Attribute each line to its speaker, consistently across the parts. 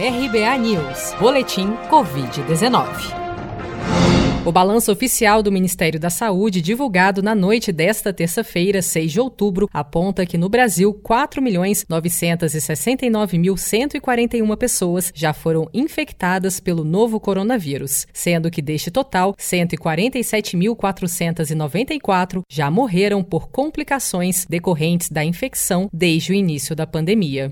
Speaker 1: RBA News, Boletim Covid-19. O balanço oficial do Ministério da Saúde, divulgado na noite desta terça-feira, 6 de outubro, aponta que no Brasil 4.969.141 pessoas já foram infectadas pelo novo coronavírus, sendo que deste total, 147.494 já morreram por complicações decorrentes da infecção desde o início da pandemia.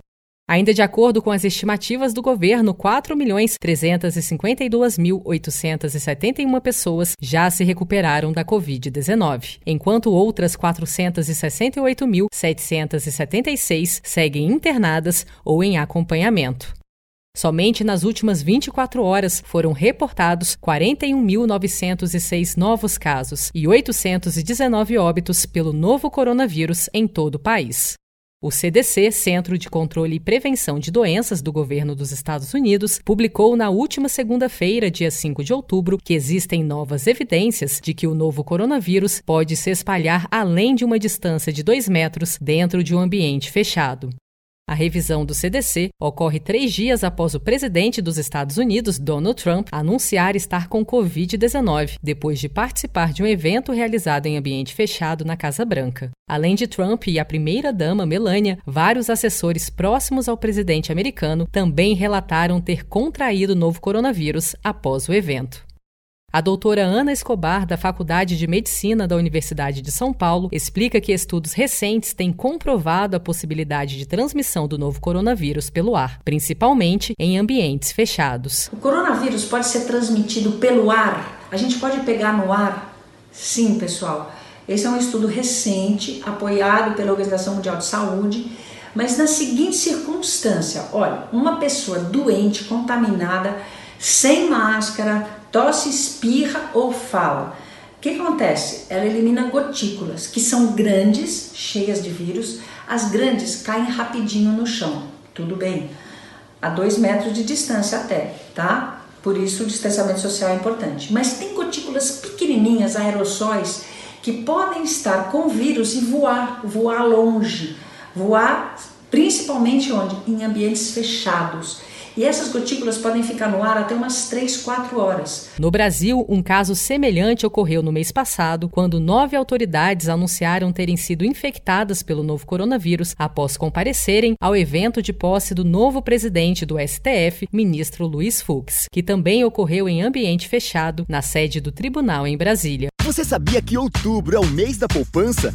Speaker 1: Ainda de acordo com as estimativas do governo, 4.352.871 pessoas já se recuperaram da Covid-19, enquanto outras 468.776 seguem internadas ou em acompanhamento. Somente nas últimas 24 horas foram reportados 41.906 novos casos e 819 óbitos pelo novo coronavírus em todo o país. O CDC, Centro de Controle e Prevenção de Doenças do Governo dos Estados Unidos, publicou na última segunda-feira, dia 5 de outubro, que existem novas evidências de que o novo coronavírus pode se espalhar além de uma distância de 2 metros dentro de um ambiente fechado. A revisão do CDC ocorre três dias após o presidente dos Estados Unidos, Donald Trump, anunciar estar com Covid-19, depois de participar de um evento realizado em ambiente fechado na Casa Branca. Além de Trump e a primeira-dama Melania, vários assessores próximos ao presidente americano também relataram ter contraído o novo coronavírus após o evento. A doutora Ana Escobar, da Faculdade de Medicina da Universidade de São Paulo, explica que estudos recentes têm comprovado a possibilidade de transmissão do novo coronavírus pelo ar, principalmente em ambientes fechados.
Speaker 2: O coronavírus pode ser transmitido pelo ar? A gente pode pegar no ar? Sim, pessoal. Esse é um estudo recente, apoiado pela Organização Mundial de Saúde, mas na seguinte circunstância: olha, uma pessoa doente, contaminada, sem máscara, tosse, espirra ou fala. O que acontece? Ela elimina gotículas, que são grandes, cheias de vírus. As grandes caem rapidinho no chão. Tudo bem. A dois metros de distância até, tá? Por isso o distanciamento social é importante. Mas tem gotículas pequenininhas, aerossóis, que podem estar com vírus e voar, voar longe. Voar principalmente onde? Em ambientes fechados. E essas gotículas podem ficar no ar até umas 3, 4 horas.
Speaker 1: No Brasil, um caso semelhante ocorreu no mês passado, quando nove autoridades anunciaram terem sido infectadas pelo novo coronavírus após comparecerem ao evento de posse do novo presidente do STF, ministro Luiz Fux, que também ocorreu em ambiente fechado na sede do tribunal em Brasília.
Speaker 3: Você sabia que outubro é o mês da poupança?